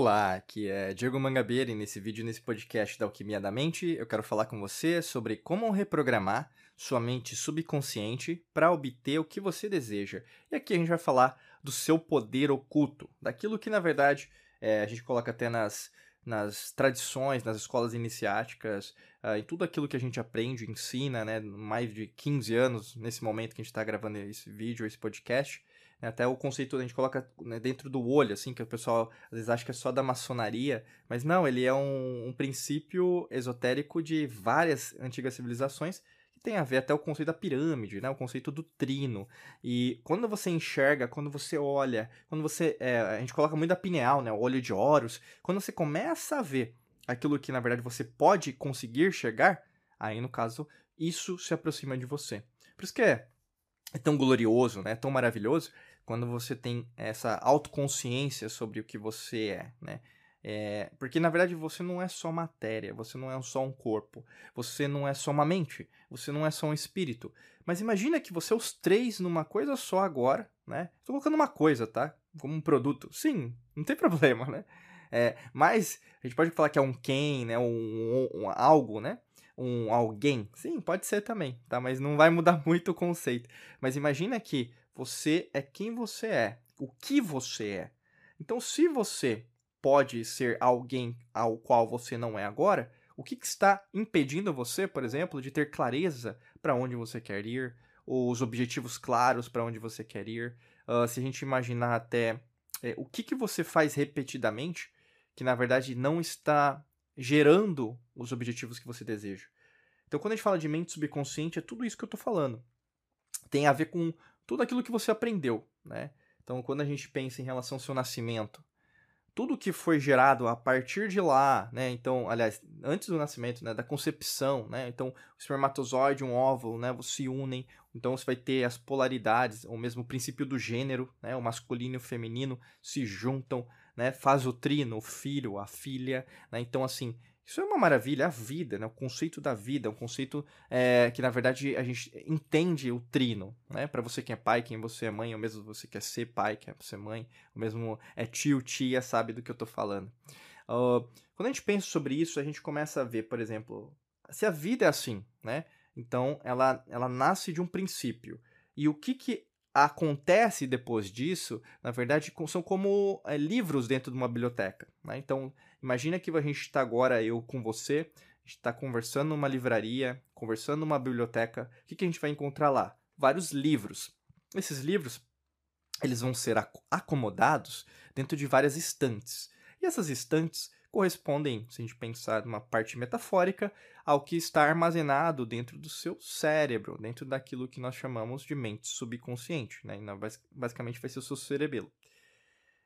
Olá, aqui é Diego Mangabeira e nesse vídeo, nesse podcast da Alquimia da Mente, eu quero falar com você sobre como reprogramar sua mente subconsciente para obter o que você deseja. E aqui a gente vai falar do seu poder oculto, daquilo que na verdade é, a gente coloca até nas, nas tradições, nas escolas iniciáticas, uh, em tudo aquilo que a gente aprende, ensina, né, mais de 15 anos nesse momento que a gente está gravando esse vídeo, esse podcast. Né, até o conceito a gente coloca né, dentro do olho, assim, que o pessoal às vezes acha que é só da maçonaria, mas não, ele é um, um princípio esotérico de várias antigas civilizações que tem a ver até o conceito da pirâmide, né? O conceito do trino. E quando você enxerga, quando você olha, quando você. É, a gente coloca muito a pineal, né? O olho de Horus. Quando você começa a ver aquilo que na verdade você pode conseguir chegar, aí no caso, isso se aproxima de você. Por isso que é, é tão glorioso, né? Tão maravilhoso quando você tem essa autoconsciência sobre o que você é, né? É, porque na verdade você não é só matéria, você não é só um corpo, você não é só uma mente, você não é só um espírito. Mas imagina que você é os três numa coisa só agora, né? Estou colocando uma coisa, tá? Como um produto. Sim, não tem problema, né? É, mas a gente pode falar que é um quem, né? Um, um, um, algo, né? Um alguém. Sim, pode ser também, tá? Mas não vai mudar muito o conceito. Mas imagina que você é quem você é, o que você é. Então, se você pode ser alguém ao qual você não é agora, o que, que está impedindo você, por exemplo, de ter clareza para onde você quer ir, ou os objetivos claros para onde você quer ir? Uh, se a gente imaginar até é, o que, que você faz repetidamente, que na verdade não está gerando os objetivos que você deseja. Então, quando a gente fala de mente subconsciente, é tudo isso que eu estou falando. Tem a ver com tudo aquilo que você aprendeu, né? Então, quando a gente pensa em relação ao seu nascimento, tudo que foi gerado a partir de lá, né? Então, aliás, antes do nascimento, né? Da concepção, né? Então, o espermatozoide um óvulo, né? Se unem. Então, você vai ter as polaridades, ou mesmo o princípio do gênero, né? O masculino e o feminino se juntam, né? Faz o trino, o filho, a filha, né? Então, assim, isso é uma maravilha, a vida, né? o conceito da vida, um conceito é, que, na verdade, a gente entende o trino. Né? Para você que é pai, quem você é mãe, ou mesmo você quer ser pai, quer ser mãe, ou mesmo é tio, tia, sabe do que eu estou falando. Uh, quando a gente pensa sobre isso, a gente começa a ver, por exemplo, se a vida é assim, né? Então, ela, ela nasce de um princípio. E o que, que acontece depois disso, na verdade, são como é, livros dentro de uma biblioteca. Né? Então, Imagina que a gente está agora, eu com você, a gente está conversando numa livraria, conversando numa biblioteca. O que, que a gente vai encontrar lá? Vários livros. Esses livros, eles vão ser acomodados dentro de várias estantes. E essas estantes correspondem, se a gente pensar numa parte metafórica, ao que está armazenado dentro do seu cérebro, dentro daquilo que nós chamamos de mente subconsciente, né? basicamente vai ser o seu cerebelo.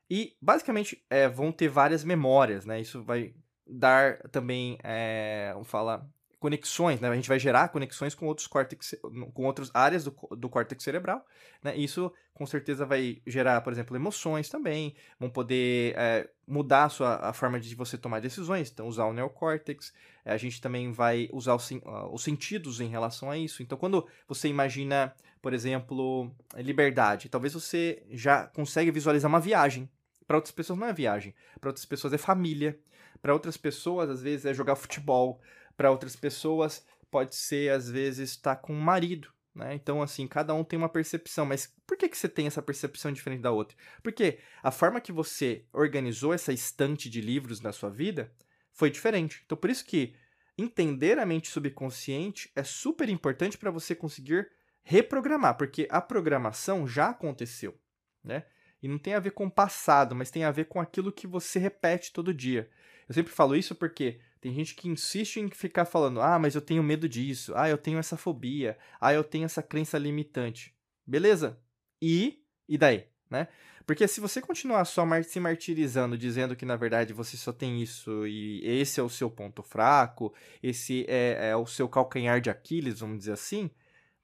E basicamente é, vão ter várias memórias, né? Isso vai dar também, é, vamos falar, conexões, né? A gente vai gerar conexões com outros córtex, com outras áreas do, do córtex cerebral, né? Isso com certeza vai gerar, por exemplo, emoções também, vão poder é, mudar a, sua, a forma de você tomar decisões, então usar o neocórtex, é, a gente também vai usar os, os sentidos em relação a isso. Então, quando você imagina, por exemplo, liberdade, talvez você já consegue visualizar uma viagem, para outras pessoas não é viagem, para outras pessoas é família, para outras pessoas às vezes é jogar futebol, para outras pessoas pode ser às vezes estar com um marido, né? Então assim, cada um tem uma percepção, mas por que que você tem essa percepção diferente da outra? Porque a forma que você organizou essa estante de livros na sua vida foi diferente. Então por isso que entender a mente subconsciente é super importante para você conseguir reprogramar, porque a programação já aconteceu, né? E não tem a ver com o passado, mas tem a ver com aquilo que você repete todo dia. Eu sempre falo isso porque tem gente que insiste em ficar falando: ah, mas eu tenho medo disso, ah, eu tenho essa fobia, ah, eu tenho essa crença limitante. Beleza? E? E daí? Né? Porque se você continuar só se martirizando, dizendo que na verdade você só tem isso e esse é o seu ponto fraco, esse é, é o seu calcanhar de Aquiles, vamos dizer assim,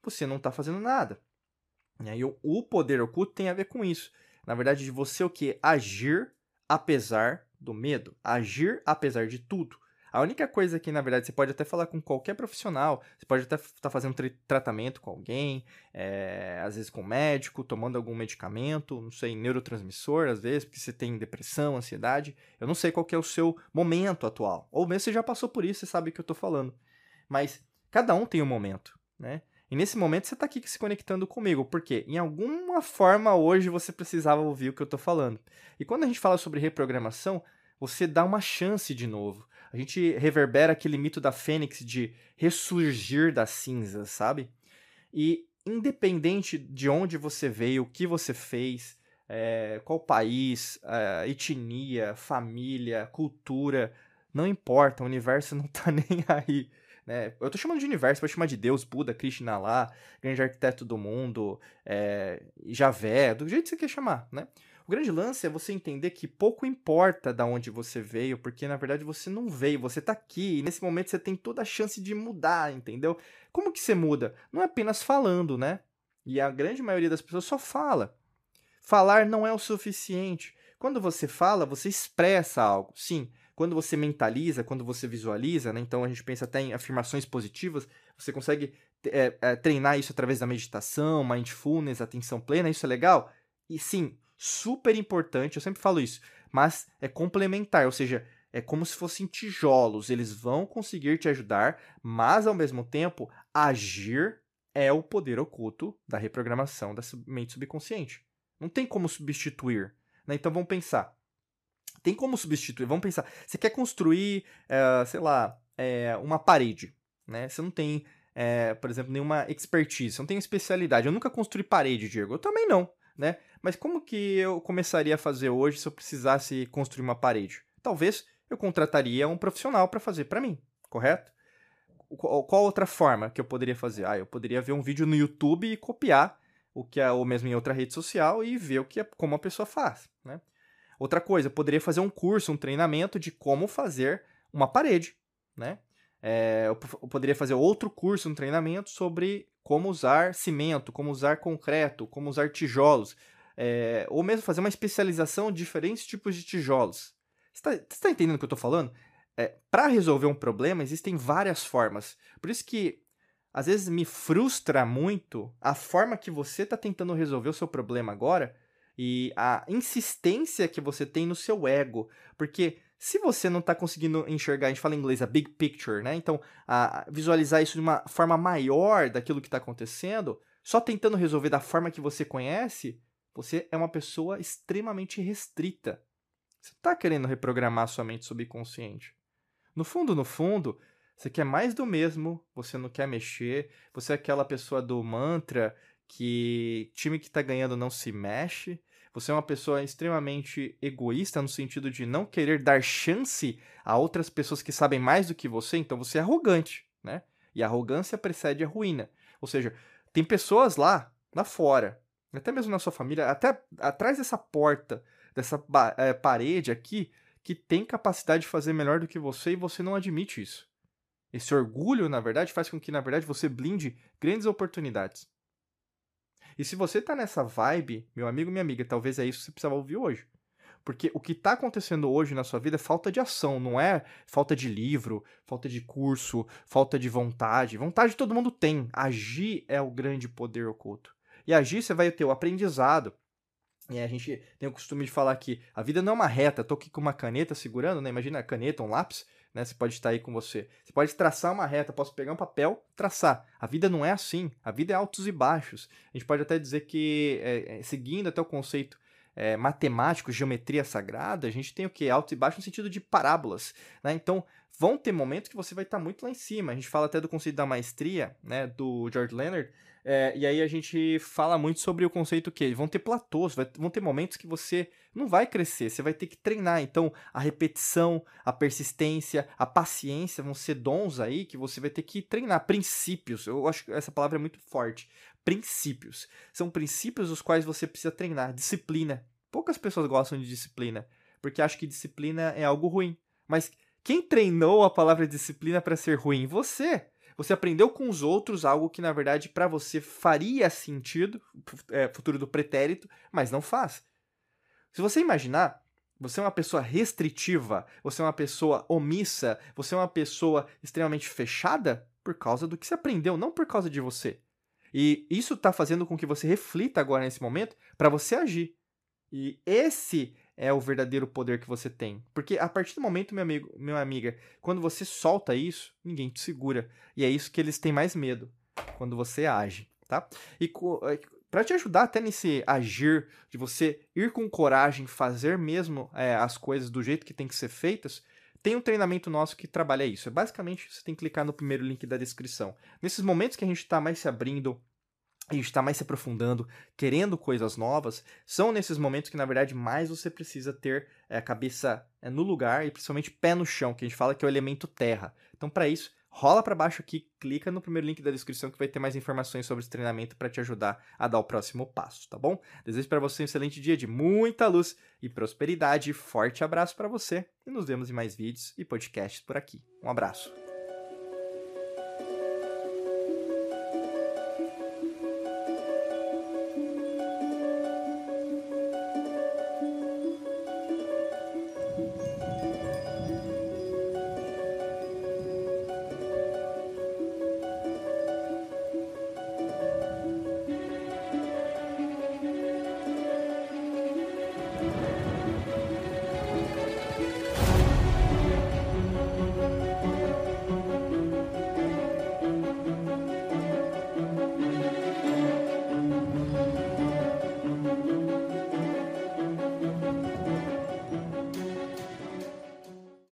você não está fazendo nada. E aí o poder oculto tem a ver com isso. Na verdade, de você o que? Agir apesar do medo. Agir apesar de tudo. A única coisa que, na verdade, você pode até falar com qualquer profissional, você pode até estar tá fazendo tratamento com alguém, é, às vezes com um médico, tomando algum medicamento, não sei, neurotransmissor, às vezes, porque você tem depressão, ansiedade. Eu não sei qual é o seu momento atual. Ou mesmo você já passou por isso, você sabe o que eu estou falando. Mas cada um tem um momento, né? E nesse momento você está aqui se conectando comigo, porque em alguma forma hoje você precisava ouvir o que eu estou falando. E quando a gente fala sobre reprogramação, você dá uma chance de novo. A gente reverbera aquele mito da Fênix de ressurgir das cinzas, sabe? E independente de onde você veio, o que você fez, é, qual país, é, etnia, família, cultura, não importa, o universo não tá nem aí. Né? Eu tô chamando de universo, pode chamar de Deus, Buda, Krishna lá, grande arquiteto do mundo, é, Javé, do jeito que você quer chamar, né? O grande lance é você entender que pouco importa da onde você veio, porque na verdade você não veio, você tá aqui, e nesse momento você tem toda a chance de mudar, entendeu? Como que você muda? Não é apenas falando, né? E a grande maioria das pessoas só fala. Falar não é o suficiente. Quando você fala, você expressa algo. Sim, quando você mentaliza, quando você visualiza, né? Então a gente pensa até em afirmações positivas, você consegue é, é, treinar isso através da meditação, mindfulness, atenção plena, isso é legal? E sim, super importante, eu sempre falo isso, mas é complementar, ou seja, é como se fossem tijolos, eles vão conseguir te ajudar, mas ao mesmo tempo, agir é o poder oculto da reprogramação da mente subconsciente. Não tem como substituir. Né? Então vamos pensar. Tem como substituir? Vamos pensar. Você quer construir, é, sei lá, é, uma parede. Né? Você não tem, é, por exemplo, nenhuma expertise, você não tem especialidade. Eu nunca construí parede, Diego. Eu também não né? Mas como que eu começaria a fazer hoje se eu precisasse construir uma parede? Talvez eu contrataria um profissional para fazer para mim, correto? Qual outra forma que eu poderia fazer? Ah, eu poderia ver um vídeo no YouTube e copiar o que é ou mesmo em outra rede social e ver o que é, como a pessoa faz, né? Outra coisa, eu poderia fazer um curso, um treinamento de como fazer uma parede, né? É, eu poderia fazer outro curso, um treinamento sobre como usar cimento, como usar concreto, como usar tijolos, é, ou mesmo fazer uma especialização de diferentes tipos de tijolos. Você está tá entendendo o que eu estou falando? É, Para resolver um problema, existem várias formas. Por isso que às vezes me frustra muito a forma que você está tentando resolver o seu problema agora e a insistência que você tem no seu ego. Porque se você não está conseguindo enxergar, a gente fala em inglês a big picture, né? Então, a, visualizar isso de uma forma maior daquilo que está acontecendo, só tentando resolver da forma que você conhece, você é uma pessoa extremamente restrita. Você está querendo reprogramar sua mente subconsciente. No fundo, no fundo, você quer mais do mesmo, você não quer mexer, você é aquela pessoa do mantra que time que está ganhando não se mexe, você é uma pessoa extremamente egoísta no sentido de não querer dar chance a outras pessoas que sabem mais do que você, então você é arrogante, né? E a arrogância precede a ruína. Ou seja, tem pessoas lá, lá fora, até mesmo na sua família, até atrás dessa porta, dessa é, parede aqui, que tem capacidade de fazer melhor do que você e você não admite isso. Esse orgulho, na verdade, faz com que, na verdade, você blinde grandes oportunidades. E se você tá nessa vibe, meu amigo, minha amiga, talvez é isso que você precisava ouvir hoje. Porque o que está acontecendo hoje na sua vida é falta de ação, não é falta de livro, falta de curso, falta de vontade. Vontade todo mundo tem. Agir é o grande poder oculto. E agir você vai ter o aprendizado. E a gente tem o costume de falar que a vida não é uma reta. Estou aqui com uma caneta segurando, né? Imagina a caneta, um lápis né? Você pode estar aí com você. Você pode traçar uma reta, posso pegar um papel, traçar. A vida não é assim. A vida é altos e baixos. A gente pode até dizer que, é, é, seguindo até o conceito é, matemático, geometria sagrada, a gente tem o que? Altos e baixos no sentido de parábolas. Né? Então, vão ter momentos que você vai estar muito lá em cima. A gente fala até do conceito da maestria, né? do George Leonard, é, e aí a gente fala muito sobre o conceito que vão ter platôs, vai, vão ter momentos que você não vai crescer, você vai ter que treinar. Então, a repetição, a persistência, a paciência vão ser dons aí que você vai ter que treinar. Princípios, eu acho que essa palavra é muito forte. Princípios. São princípios os quais você precisa treinar. Disciplina. Poucas pessoas gostam de disciplina, porque acham que disciplina é algo ruim. Mas quem treinou a palavra disciplina para ser ruim? Você. Você aprendeu com os outros algo que, na verdade, para você faria sentido, é, futuro do pretérito, mas não faz. Se você imaginar, Você é uma pessoa restritiva? Você é uma pessoa omissa? Você é uma pessoa extremamente fechada? Por causa do que você aprendeu, não por causa de você. E isso está fazendo com que você reflita agora nesse momento para você agir. E esse é o verdadeiro poder que você tem. Porque a partir do momento, meu amigo, minha amiga, quando você solta isso, ninguém te segura. E é isso que eles têm mais medo, quando você age, tá? E para te ajudar até nesse agir, de você ir com coragem, fazer mesmo é, as coisas do jeito que tem que ser feitas, tem um treinamento nosso que trabalha isso. É basicamente, você tem que clicar no primeiro link da descrição. Nesses momentos que a gente está mais se abrindo, gente está mais se aprofundando, querendo coisas novas, são nesses momentos que, na verdade, mais você precisa ter é, a cabeça é, no lugar e principalmente pé no chão, que a gente fala que é o elemento terra. Então, para isso, rola para baixo aqui, clica no primeiro link da descrição que vai ter mais informações sobre esse treinamento para te ajudar a dar o próximo passo, tá bom? Desejo para você um excelente dia de muita luz e prosperidade. Forte abraço para você e nos vemos em mais vídeos e podcasts por aqui. Um abraço.